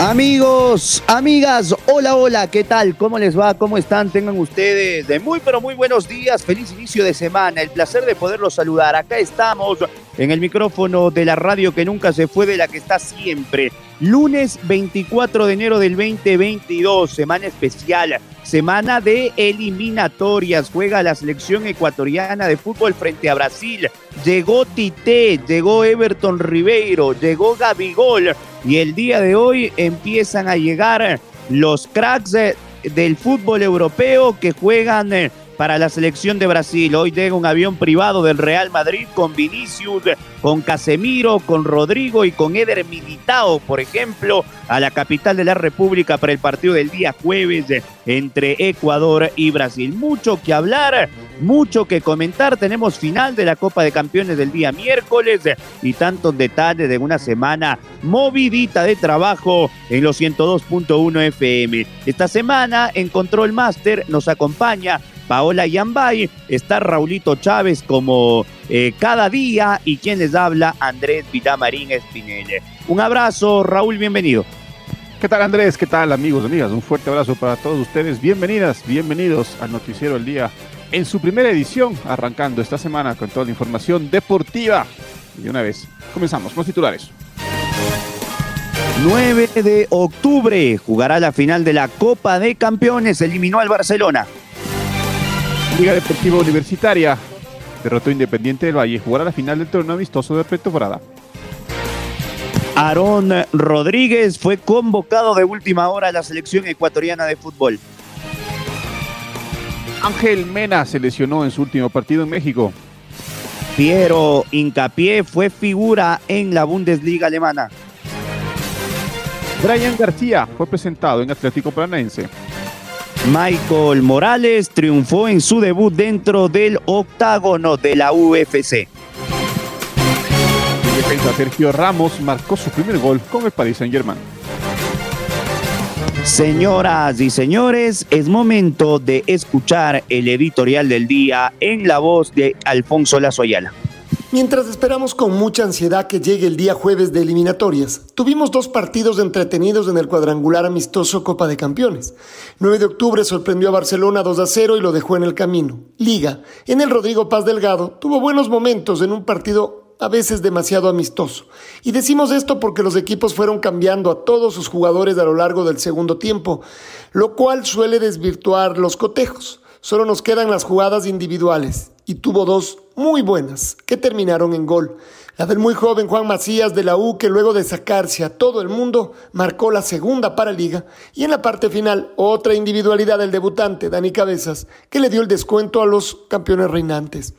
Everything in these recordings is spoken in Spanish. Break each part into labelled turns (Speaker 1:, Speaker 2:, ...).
Speaker 1: Amigos, amigas, hola, hola, ¿qué tal? ¿Cómo les va? ¿Cómo están? Tengan ustedes de muy, pero muy buenos días. Feliz inicio de semana. El placer de poderlos saludar. Acá estamos en el micrófono de la radio que nunca se fue, de la que está siempre. Lunes 24 de enero del 2022, semana especial, semana de eliminatorias. Juega la selección ecuatoriana de fútbol frente a Brasil. Llegó Tite, llegó Everton Ribeiro, llegó Gabigol y el día de hoy empiezan a llegar los cracks del fútbol europeo que juegan eh, para la selección de Brasil. Hoy llega un avión privado del Real Madrid con Vinicius, con Casemiro, con Rodrigo y con Eder Militao, por ejemplo, a la capital de la República para el partido del día jueves entre Ecuador y Brasil. Mucho que hablar, mucho que comentar. Tenemos final de la Copa de Campeones del día miércoles y tantos detalles de una semana movidita de trabajo en los 102.1 FM. Esta semana en Control Master nos acompaña Paola Yambay, está Raulito Chávez como eh, cada día y quien les habla, Andrés Vitamarín Espinelle. Un abrazo, Raúl, bienvenido.
Speaker 2: ¿Qué tal Andrés? ¿Qué tal amigos, amigas? Un fuerte abrazo para todos ustedes. Bienvenidas, bienvenidos al Noticiero del Día en su primera edición, arrancando esta semana con toda la información deportiva. Y una vez, comenzamos con los titulares.
Speaker 1: 9 de octubre jugará la final de la Copa de Campeones. Eliminó al Barcelona.
Speaker 2: Liga Deportiva Universitaria derrotó Independiente del Valle jugará la final del torneo amistoso de pretemporada.
Speaker 1: Aarón Rodríguez fue convocado de última hora a la selección ecuatoriana de fútbol.
Speaker 2: Ángel Mena se lesionó en su último partido en México.
Speaker 1: Piero Incapié fue figura en la Bundesliga alemana.
Speaker 2: Brian García fue presentado en Atlético Paranaense.
Speaker 1: Michael Morales triunfó en su debut dentro del octágono de la UFC.
Speaker 2: El defensa Sergio Ramos marcó su primer gol con el Paris Saint-Germain.
Speaker 1: Señoras y señores, es momento de escuchar el editorial del día en la voz de Alfonso Lazoyala.
Speaker 3: Mientras esperamos con mucha ansiedad que llegue el día jueves de eliminatorias, tuvimos dos partidos entretenidos en el cuadrangular amistoso Copa de Campeones. 9 de octubre sorprendió a Barcelona 2 a 0 y lo dejó en el camino. Liga, en el Rodrigo Paz Delgado, tuvo buenos momentos en un partido a veces demasiado amistoso. Y decimos esto porque los equipos fueron cambiando a todos sus jugadores a lo largo del segundo tiempo, lo cual suele desvirtuar los cotejos. Solo nos quedan las jugadas individuales y tuvo dos muy buenas que terminaron en gol. La del muy joven Juan Macías de la U que luego de sacarse a todo el mundo marcó la segunda para Liga y en la parte final otra individualidad del debutante Dani Cabezas que le dio el descuento a los campeones reinantes.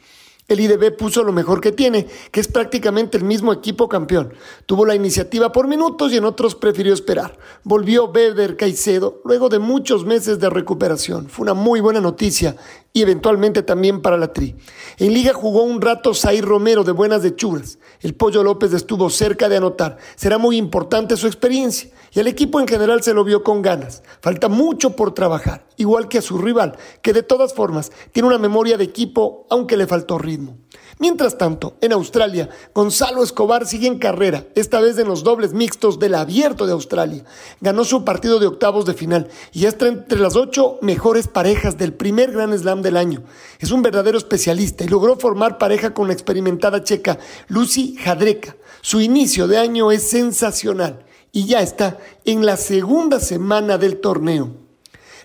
Speaker 3: El IDB puso lo mejor que tiene, que es prácticamente el mismo equipo campeón. Tuvo la iniciativa por minutos y en otros prefirió esperar. Volvió Weber Caicedo luego de muchos meses de recuperación. Fue una muy buena noticia y eventualmente también para la Tri. En Liga jugó un rato Zay Romero de buenas hechuras. El Pollo López estuvo cerca de anotar. Será muy importante su experiencia y el equipo en general se lo vio con ganas. Falta mucho por trabajar, igual que a su rival, que de todas formas tiene una memoria de equipo aunque le faltó ritmo. Mientras tanto, en Australia, Gonzalo Escobar sigue en carrera, esta vez en los dobles mixtos del Abierto de Australia. Ganó su partido de octavos de final y está entre las ocho mejores parejas del primer Gran Slam del año. Es un verdadero especialista y logró formar pareja con la experimentada checa Lucy Jadreka. Su inicio de año es sensacional y ya está en la segunda semana del torneo.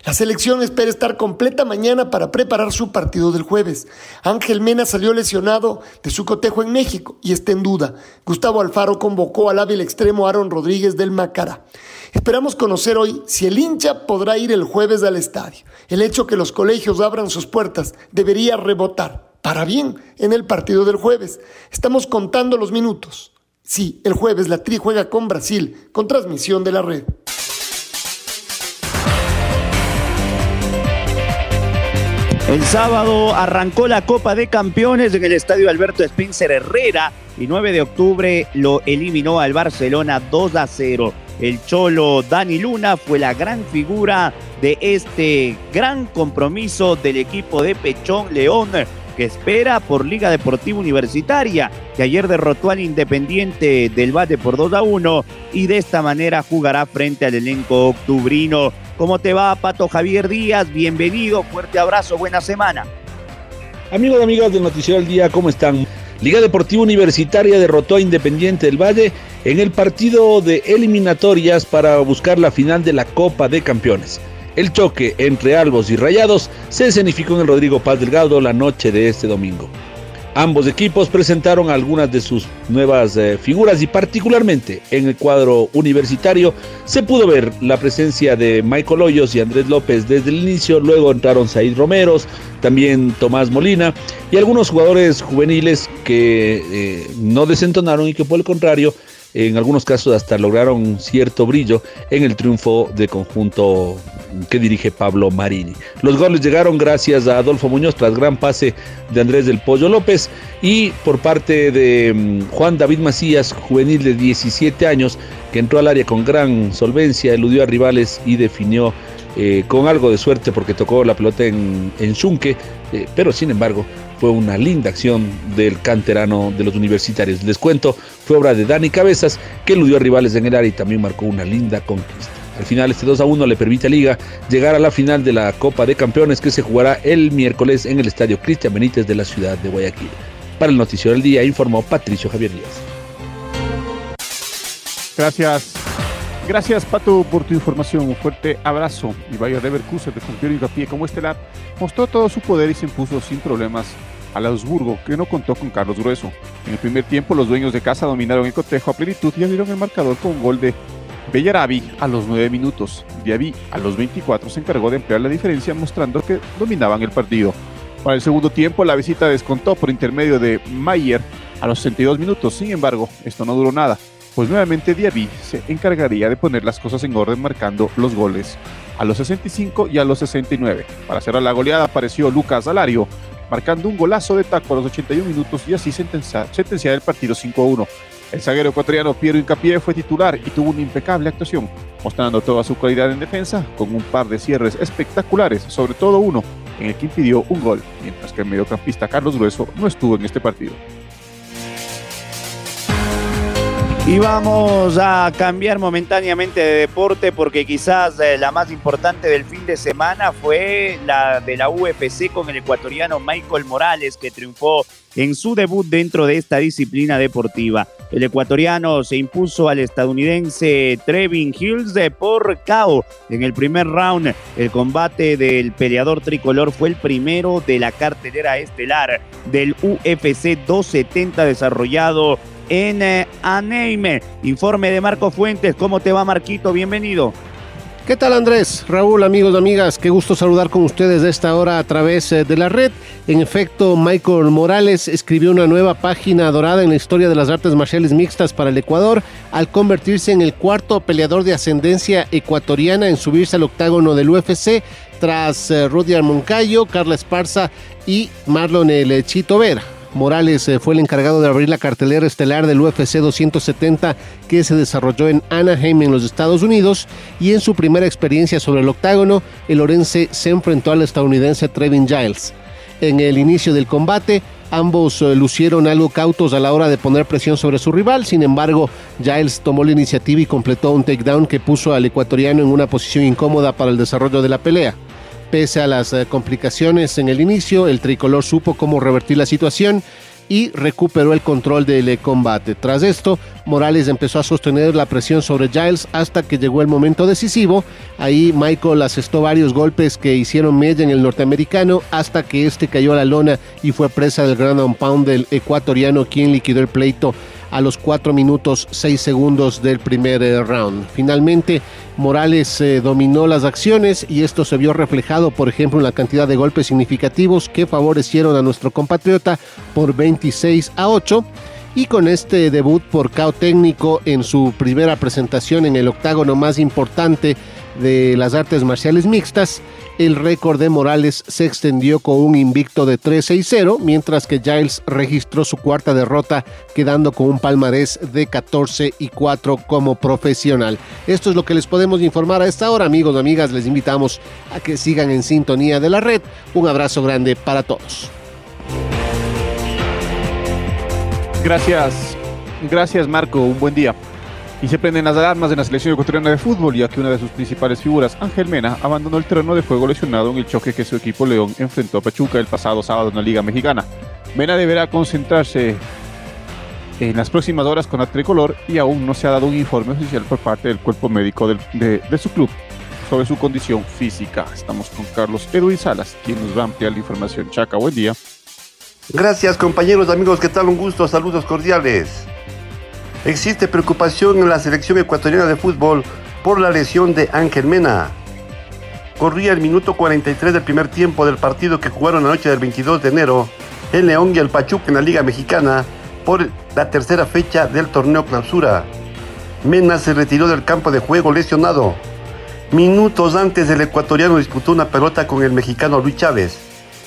Speaker 3: La selección espera estar completa mañana para preparar su partido del jueves. Ángel Mena salió lesionado de su cotejo en México y está en duda. Gustavo Alfaro convocó al hábil extremo Aaron Rodríguez del Macará. Esperamos conocer hoy si el hincha podrá ir el jueves al estadio. El hecho que los colegios abran sus puertas debería rebotar, para bien, en el partido del jueves. Estamos contando los minutos. Sí, el jueves la Tri juega con Brasil, con transmisión de la red.
Speaker 1: El sábado arrancó la Copa de Campeones en el estadio Alberto Spencer Herrera y 9 de octubre lo eliminó al Barcelona 2 a 0. El cholo Dani Luna fue la gran figura de este gran compromiso del equipo de Pechón León que espera por Liga Deportiva Universitaria, que ayer derrotó al Independiente del Bate por 2 a 1 y de esta manera jugará frente al elenco octubrino. ¿Cómo te va, Pato Javier Díaz? Bienvenido, fuerte abrazo, buena semana.
Speaker 4: Amigos y amigas del Noticiero del Día, ¿cómo están? Liga Deportiva Universitaria derrotó a Independiente del Valle en el partido de eliminatorias para buscar la final de la Copa de Campeones. El choque entre Albos y Rayados se escenificó en el Rodrigo Paz Delgado la noche de este domingo. Ambos equipos presentaron algunas de sus nuevas eh, figuras y particularmente en el cuadro universitario se pudo ver la presencia de Michael Hoyos y Andrés López desde el inicio, luego entraron Said Romeros, también Tomás Molina y algunos jugadores juveniles que eh, no desentonaron y que por el contrario en algunos casos hasta lograron cierto brillo en el triunfo de conjunto que dirige Pablo Marini. Los goles llegaron gracias a Adolfo Muñoz tras gran pase de Andrés del Pollo López y por parte de mm, Juan David Macías, juvenil de 17 años, que entró al área con gran solvencia, eludió a rivales y definió eh, con algo de suerte porque tocó la pelota en, en Xunque, eh, pero sin embargo fue una linda acción del canterano de los universitarios. Les cuento, fue obra de Dani Cabezas, que eludió a rivales en el área y también marcó una linda conquista. Al final, este 2 a 1 le permite a Liga llegar a la final de la Copa de Campeones que se jugará el miércoles en el Estadio Cristian Benítez de la ciudad de Guayaquil. Para el Noticiero del Día informó Patricio Javier Díaz.
Speaker 2: Gracias. Gracias, Pato, por tu información. Un fuerte abrazo. Y vaya Leverkusen de campeón pie como estelar mostró todo su poder y se impuso sin problemas al Augsburgo, que no contó con Carlos Grueso. En el primer tiempo, los dueños de casa dominaron el cotejo a plenitud y abrieron el marcador con un gol de Bellarabi a los 9 minutos. Diaby a los 24 se encargó de emplear la diferencia, mostrando que dominaban el partido. Para el segundo tiempo, la visita descontó por intermedio de Mayer a los 62 minutos. Sin embargo, esto no duró nada, pues nuevamente Diaby se encargaría de poner las cosas en orden marcando los goles a los 65 y a los 69. Para cerrar la goleada apareció Lucas Alario, marcando un golazo de taco a los 81 minutos y así sentenciar, el partido 5-1. El zaguero ecuatoriano Piero Incapié fue titular y tuvo una impecable actuación, mostrando toda su calidad en defensa con un par de cierres espectaculares, sobre todo uno en el que impidió un gol, mientras que el mediocampista Carlos Grueso no estuvo en este partido.
Speaker 1: Y vamos a cambiar momentáneamente de deporte porque quizás eh, la más importante del fin de semana fue la de la UFC con el ecuatoriano Michael Morales que triunfó en su debut dentro de esta disciplina deportiva. El ecuatoriano se impuso al estadounidense Trevin Hills de por KO en el primer round. El combate del peleador tricolor fue el primero de la cartelera estelar del UFC 270 desarrollado en eh, Aneime. Informe de Marco Fuentes. ¿Cómo te va, Marquito? Bienvenido.
Speaker 5: ¿Qué tal Andrés? Raúl, amigos, amigas, qué gusto saludar con ustedes de esta hora a través eh, de la red. En efecto, Michael Morales escribió una nueva página dorada en la historia de las artes marciales mixtas para el Ecuador al convertirse en el cuarto peleador de ascendencia ecuatoriana en subirse al octágono del UFC tras eh, Rudyard Moncayo, Carla Esparza y Marlon El Chito Vera. Morales eh, fue el encargado de abrir la cartelera estelar del UFC 270 que se desarrolló en Anaheim en los Estados Unidos y en su primera experiencia sobre el octágono, el orense se enfrentó al estadounidense Trevin Giles. En el inicio del combate, ambos eh, lucieron algo cautos a la hora de poner presión sobre su rival, sin embargo, Giles tomó la iniciativa y completó un takedown que puso al ecuatoriano en una posición incómoda para el desarrollo de la pelea. Pese a las eh, complicaciones en el inicio, el tricolor supo cómo revertir la situación y recuperó el control del eh, combate. Tras esto, Morales empezó a sostener la presión sobre Giles hasta que llegó el momento decisivo. Ahí Michael asestó varios golpes que hicieron media en el norteamericano hasta que este cayó a la lona y fue presa del ground pound del ecuatoriano quien liquidó el pleito a los 4 minutos 6 segundos del primer eh, round. Finalmente, Morales eh, dominó las acciones y esto se vio reflejado, por ejemplo, en la cantidad de golpes significativos que favorecieron a nuestro compatriota por 26 a 8. Y con este debut por KO técnico en su primera presentación en el octágono más importante de las artes marciales mixtas, el récord de Morales se extendió con un invicto de 3-6-0, mientras que Giles registró su cuarta derrota, quedando con un palmarés de 14 y 4 como profesional. Esto es lo que les podemos informar a esta hora, amigos y amigas. Les invitamos a que sigan en sintonía de la red. Un abrazo grande para todos.
Speaker 2: Gracias, gracias Marco, un buen día. Y se prenden las alarmas en la selección ecuatoriana de fútbol, ya que una de sus principales figuras, Ángel Mena, abandonó el terreno de juego lesionado en el choque que su equipo León enfrentó a Pachuca el pasado sábado en la Liga Mexicana. Mena deberá concentrarse en las próximas horas con la tricolor y aún no se ha dado un informe oficial por parte del cuerpo médico de, su club sobre su condición física. Estamos con Carlos Edwin Salas, quien nos va a ampliar la información. Chaca, buen día.
Speaker 6: Gracias compañeros, amigos, ¿qué tal? Un gusto, saludos cordiales. Existe preocupación en la selección ecuatoriana de fútbol por la lesión de Ángel Mena. Corría el minuto 43 del primer tiempo del partido que jugaron la noche del 22 de enero el León y el Pachuca en la Liga Mexicana por la tercera fecha del torneo clausura. Mena se retiró del campo de juego lesionado. Minutos antes el ecuatoriano disputó una pelota con el mexicano Luis Chávez.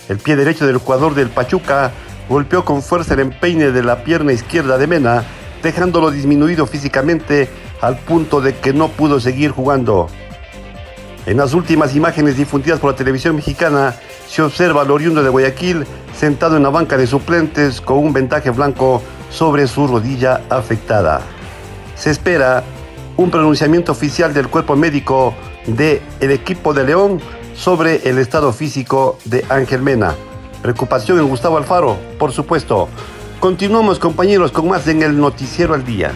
Speaker 6: El pie derecho del jugador del Pachuca golpeó con fuerza el empeine de la pierna izquierda de Mena dejándolo disminuido físicamente al punto de que no pudo seguir jugando. En las últimas imágenes difundidas por la televisión mexicana se observa al oriundo de Guayaquil sentado en la banca de suplentes con un ventaje blanco sobre su rodilla afectada. Se espera un pronunciamiento oficial del cuerpo médico del el equipo de León sobre el estado físico de Ángel Mena. Preocupación en Gustavo Alfaro, por supuesto, Continuamos compañeros con más en el Noticiero al Día.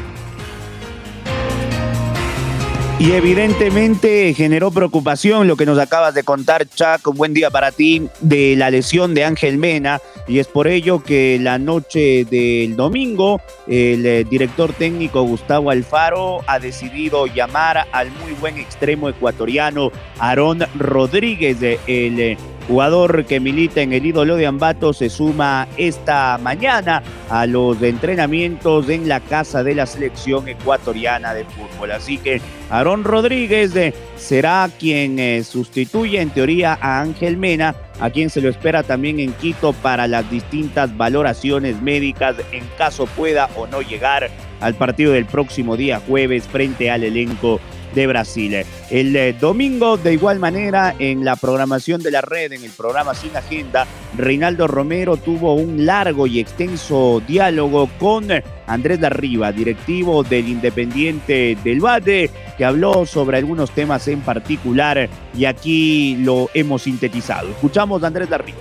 Speaker 1: Y evidentemente generó preocupación lo que nos acabas de contar, Chuck. Un buen día para ti de la lesión de Ángel Mena. Y es por ello que la noche del domingo, el eh, director técnico Gustavo Alfaro ha decidido llamar al muy buen extremo ecuatoriano Aarón Rodríguez, el eh, Jugador que milita en el ídolo de Ambato se suma esta mañana a los entrenamientos en la casa de la selección ecuatoriana de fútbol. Así que Aarón Rodríguez eh, será quien eh, sustituye en teoría a Ángel Mena, a quien se lo espera también en Quito para las distintas valoraciones médicas en caso pueda o no llegar al partido del próximo día jueves frente al elenco de Brasil. El eh, domingo, de igual manera, en la programación de la red, en el programa Sin Agenda, Reinaldo Romero tuvo un largo y extenso diálogo con Andrés Larriba, directivo del Independiente del Valle, que habló sobre algunos temas en particular y aquí lo hemos sintetizado. Escuchamos a Andrés Larriba.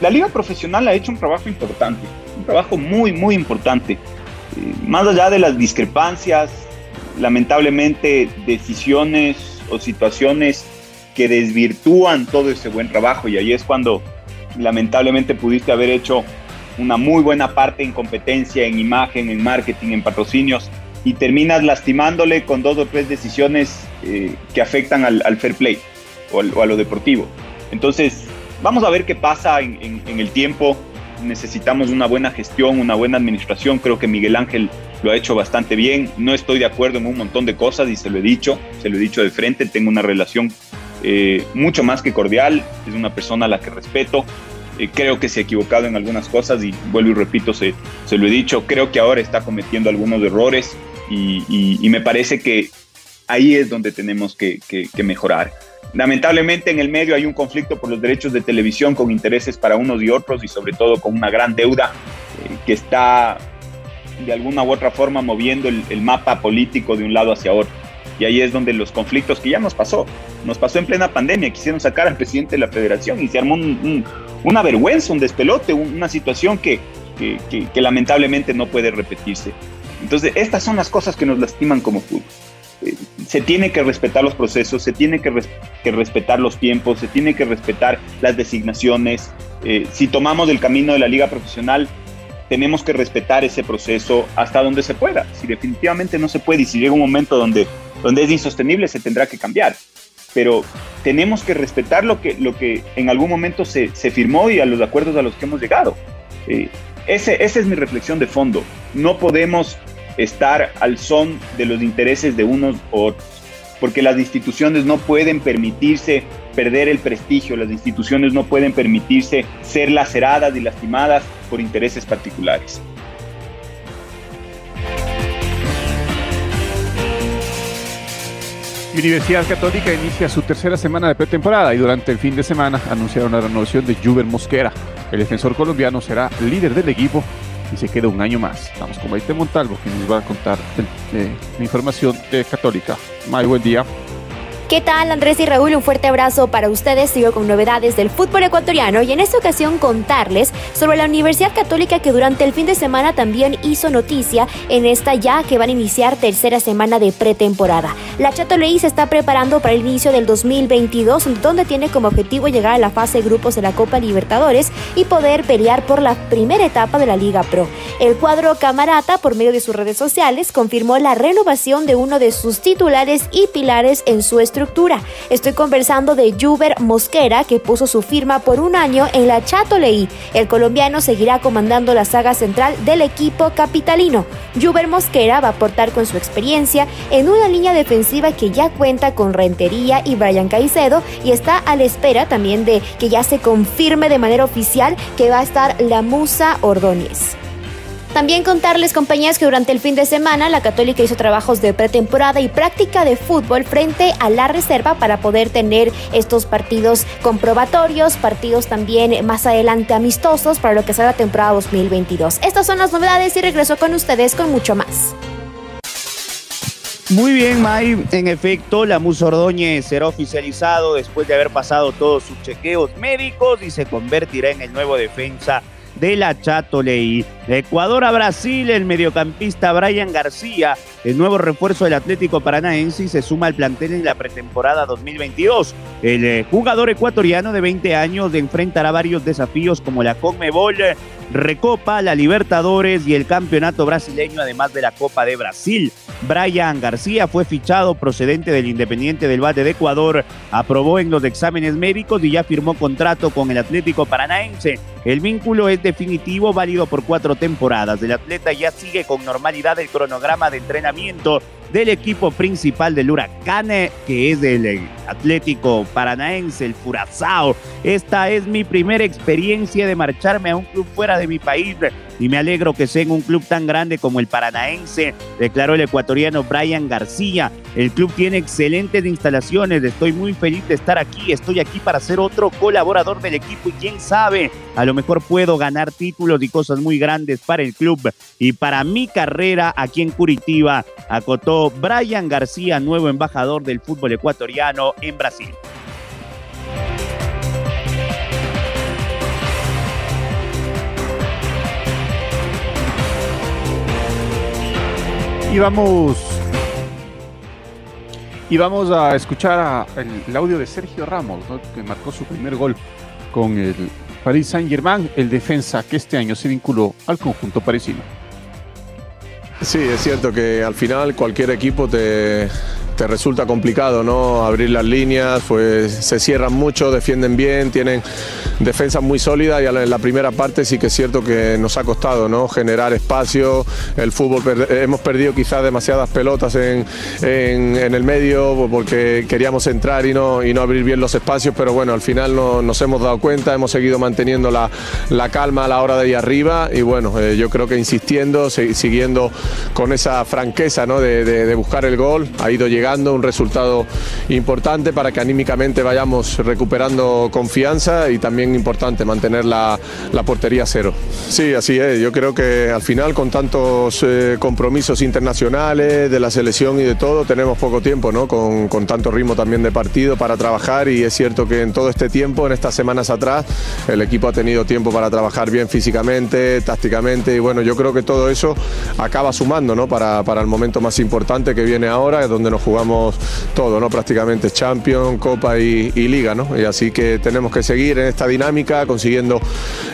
Speaker 7: La liga profesional ha hecho un trabajo importante, un trabajo muy, muy importante. Eh, más allá de las discrepancias, lamentablemente decisiones o situaciones que desvirtúan todo ese buen trabajo y ahí es cuando lamentablemente pudiste haber hecho una muy buena parte en competencia, en imagen, en marketing, en patrocinios y terminas lastimándole con dos o tres decisiones eh, que afectan al, fair play o, a lo deportivo. Entonces, vamos a ver qué pasa en el tiempo necesitamos una buena gestión, una buena administración. Creo que Miguel Ángel lo ha hecho bastante bien. No estoy de acuerdo en un montón de cosas y se lo he dicho, se lo he dicho de frente. Tengo una relación eh, mucho más que cordial. Es una persona a la que respeto. Eh, creo que se ha equivocado en algunas cosas y vuelvo y repito, se, se lo he dicho. Creo que ahora está cometiendo algunos errores y, me parece que ahí es donde tenemos que mejorar. Lamentablemente en el medio hay un conflicto por los derechos de televisión con intereses para unos y otros y sobre todo con una gran deuda eh, que está de alguna u otra forma moviendo el, mapa político de un lado hacia otro. Y ahí es donde los conflictos que ya nos pasó, nos pasó en plena pandemia, quisieron sacar al presidente de la federación y se armó una vergüenza, un despelote, una situación que que, lamentablemente no puede repetirse. Entonces, estas son las cosas que nos lastiman como fútbol. Eh, se tiene que respetar los procesos, se tiene que, que, respetar los tiempos, se tiene que respetar las designaciones. Eh, si tomamos el camino de la liga profesional, tenemos que respetar ese proceso hasta donde se pueda. Si definitivamente no se puede y si llega un momento donde, donde es insostenible, se tendrá que cambiar. Pero tenemos que respetar lo que, lo que en algún momento se, se firmó y a los acuerdos a los que hemos llegado. Eh, ese, esa es mi reflexión de fondo. No podemos estar al son de los intereses de unos u otros, porque las instituciones no pueden permitirse perder el prestigio, las instituciones no pueden permitirse ser laceradas y lastimadas por intereses particulares.
Speaker 2: Universidad Católica inicia su tercera semana de pretemporada y durante el fin de semana anunciaron la renovación de Juber Mosquera. El defensor colombiano será líder del equipo y se queda un año más. Estamos con Maite Montalvo, que nos va a contar eh, la información de Católica. May, buen día.
Speaker 8: ¿Qué tal Andrés y Raúl? Un fuerte abrazo para ustedes. Sigo con novedades del fútbol ecuatoriano y en esta ocasión contarles sobre la Universidad Católica que durante el fin de semana también hizo noticia en esta ya que van a iniciar tercera semana de pretemporada. La Chato Leí se está preparando para el inicio del 2022 donde tiene como objetivo llegar a la fase de grupos de la Copa Libertadores y poder pelear por la primera etapa de la Liga Pro. El cuadro Camarata por medio de sus redes sociales confirmó la renovación de uno de sus titulares y pilares en su estructura Estoy conversando de Juber Mosquera, que puso su firma por un año en la Chato Leí. El colombiano seguirá comandando la saga central del equipo capitalino. Juber Mosquera va a aportar con su experiencia en una línea defensiva que ya cuenta con Rentería y Brian Caicedo y está a la espera también de que ya se confirme de manera oficial que va a estar la Musa Ordóñez. También contarles, compañías, que durante el fin de semana la Católica hizo trabajos de pretemporada y práctica de fútbol frente a la reserva para poder tener estos partidos comprobatorios, partidos también más adelante amistosos para lo que será la temporada 2022. Estas son las novedades y regreso con ustedes con mucho más.
Speaker 1: Muy bien, May. En efecto, la Ordóñez será oficializado después de haber pasado todos sus chequeos médicos y se convertirá en el nuevo defensa de la Chato Leí. Ecuador a Brasil, el mediocampista Brian García, el nuevo refuerzo del Atlético Paranaense, se suma al plantel en la pretemporada 2022. El eh, jugador ecuatoriano de 20 años enfrentará varios desafíos como la Conmebol, Recopa, la Libertadores y el Campeonato Brasileño, además de la Copa de Brasil. Brian García fue fichado procedente del Independiente del Valle de Ecuador, aprobó en los exámenes médicos y ya firmó contrato con el Atlético Paranaense. El vínculo es definitivo, válido por cuatro temporadas. El atleta ya sigue con normalidad el cronograma de entrenamiento del equipo principal del Huracán, que es el Atlético Paranaense, el Furazao. Esta es mi primera experiencia de marcharme a un club fuera de mi país y me alegro que sea en un club tan grande como el Paranaense, declaró el ecuatoriano Brian García. El club tiene excelentes instalaciones, estoy muy feliz de estar aquí, estoy aquí para ser otro colaborador del equipo y quién sabe, a lo mejor puedo ganar títulos y cosas muy grandes para el club y para mi carrera aquí en Curitiba, acotó Brian García, nuevo embajador del fútbol ecuatoriano en Brasil.
Speaker 2: Y vamos. Y vamos a escuchar el, audio de Sergio Ramos, que marcó su primer gol con el Paris Saint-Germain, el defensa que este año se vinculó al conjunto parisino.
Speaker 9: Sí, es cierto que al final cualquier equipo te, te resulta complicado, ¿no? Abrir las líneas, pues se cierran mucho, defienden bien, tienen defensas muy sólidas y en la primera parte sí que es cierto que nos ha costado, ¿no? Generar espacio, el fútbol, hemos perdido quizás demasiadas pelotas en, el medio porque queríamos entrar y no, y no abrir bien los espacios, pero bueno, al final no, nos hemos dado cuenta, hemos seguido manteniendo la, calma a la hora de ir arriba y bueno, eh, yo creo que insistiendo, siguiendo con esa franqueza, ¿no? De, de buscar el gol, ha ido llegando un resultado importante para que anímicamente vayamos recuperando confianza y también importante mantener la, la portería cero. Sí, así es. Yo creo que al final con tantos eh, compromisos internacionales de la selección y de todo, tenemos poco tiempo, ¿no? Con, con tanto ritmo también de partido para trabajar y es cierto que en todo este tiempo, en estas semanas atrás, el equipo ha tenido tiempo para trabajar bien físicamente, tácticamente y bueno, yo creo que todo eso acaba sumando, ¿no? Para, para el momento más importante que viene ahora, donde nos jugamos todo, ¿no? Prácticamente Champions, Copa y, Liga, ¿no? Y así que tenemos que seguir en esta dinámica, consiguiendo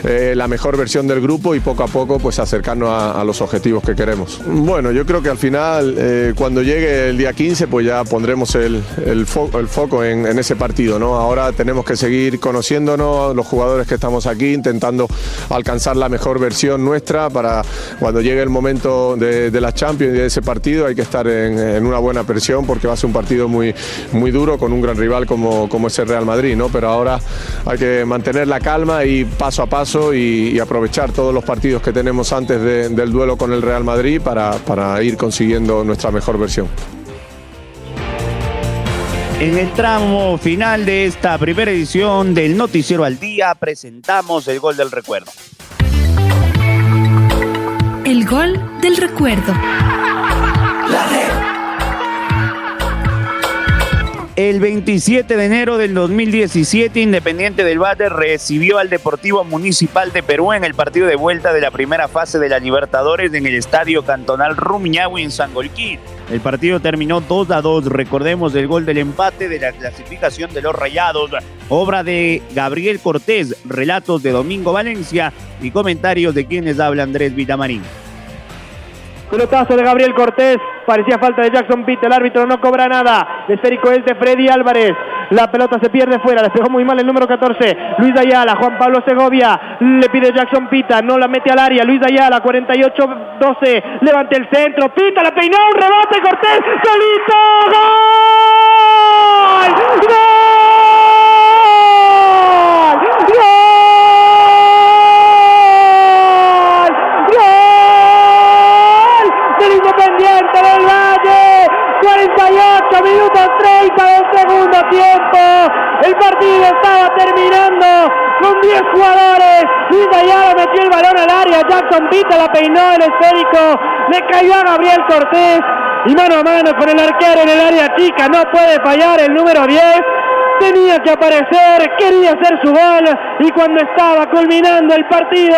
Speaker 9: eh, la mejor versión del grupo y poco a poco pues acercarnos a, los objetivos que queremos. Bueno, yo creo que al final, eh, cuando llegue el día 15, pues ya pondremos el, el, fo el foco en, ese partido, ¿no? Ahora tenemos que seguir conociéndonos, los jugadores que estamos aquí, intentando alcanzar la mejor versión nuestra para cuando llegue el momento de, de la Champions y de ese partido hay que estar en, en, una buena presión porque va a ser un partido muy, muy duro con un gran rival como, como es el Real Madrid, ¿no? Pero ahora hay que mantener la calma y paso a paso y, y aprovechar todos los partidos que tenemos antes de, del duelo con el Real Madrid para, para ir consiguiendo nuestra mejor versión.
Speaker 1: En el tramo final de esta primera edición del Noticiero al Día presentamos el gol del recuerdo.
Speaker 10: El gol del recuerdo.
Speaker 1: El 27 de enero del 2017, Independiente del Valle recibió al Deportivo Municipal de Perú en el partido de vuelta de la primera fase de la Libertadores en el Estadio Cantonal Rumiñahui en Sangolquí. El partido terminó 2 a 2. Recordemos el gol del empate de la clasificación de los Rayados, obra de Gabriel Cortés, relatos de Domingo Valencia y comentarios de quienes habla Andrés Vitamarín.
Speaker 11: Pelotazo de Gabriel Cortés. Parecía falta de Jackson Pitt. El árbitro no cobra nada. El esférico es de Freddy Álvarez. La pelota se pierde fuera. Le pegó muy mal el número 14. Luis Ayala. Juan Pablo Segovia. Le pide Jackson Pita. No la mete al área. Luis Ayala. 48-12. Levante el centro. Pita la peinó. Un rebate. Cortés. Solito. ¡Gol! ¡Gol! 30 del segundo tiempo. El partido estaba terminando con 10 jugadores. Luis Ayala metió el balón al área. Jackson Pita la peinó el esférico. Le cayó a Gabriel Cortés. Y mano a mano con el arquero en el área chica. No puede fallar el número 10 tenía que aparecer, quería hacer su gol y cuando estaba culminando el partido,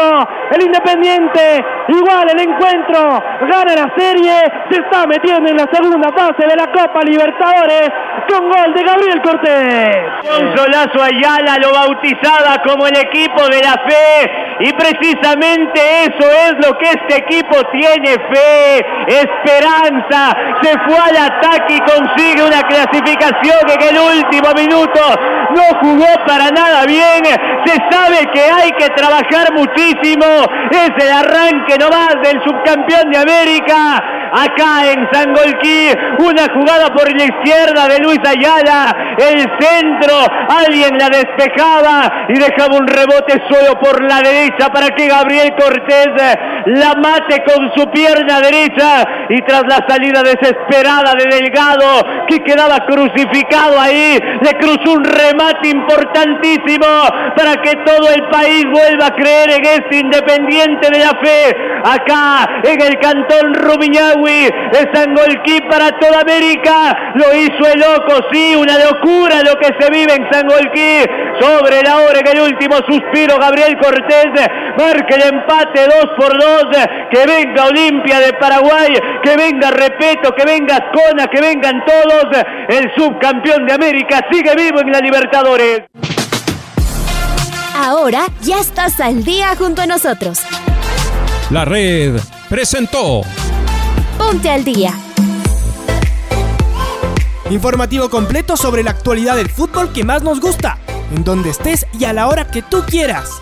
Speaker 11: el Independiente, igual el encuentro, gana la serie, se está metiendo en la segunda fase de la Copa Libertadores con gol de Gabriel Cortés.
Speaker 12: Un solazo Ayala lo bautizaba como el equipo de la fe. Y precisamente eso es lo que este equipo tiene fe, esperanza, se fue al ataque y consigue una clasificación en el último minuto no jugó para nada bien, se sabe que hay que trabajar muchísimo, es el arranque nomás del subcampeón de América, acá en Sangolquí, una jugada por la izquierda de Luis Ayala, el centro, alguien la despejaba y dejaba un rebote solo por la derecha. Para que Gabriel Cortés la mate con su pierna derecha y tras la salida desesperada de Delgado que quedaba crucificado ahí, le cruzó un remate importantísimo para que todo el país vuelva a creer en este Independiente de la Fe, acá en el cantón Rumiñahui, es Sangolquí para toda América, lo hizo el loco, sí, una locura lo que se vive en Sangolquí, sobre la hora en el último suspiro, Gabriel Cortés marca el empate 2 por 2, que venga Olimpia de Paraguay, que venga Repeto, que venga Ascona, que vengan todos, el subcampeón de América sigue vivo en la Libertadores.
Speaker 8: Ahora ya estás al día junto a nosotros.
Speaker 13: La red presentó
Speaker 8: Ponte al día.
Speaker 14: Informativo completo sobre la actualidad del fútbol que más nos gusta, en donde estés y a la hora que tú quieras.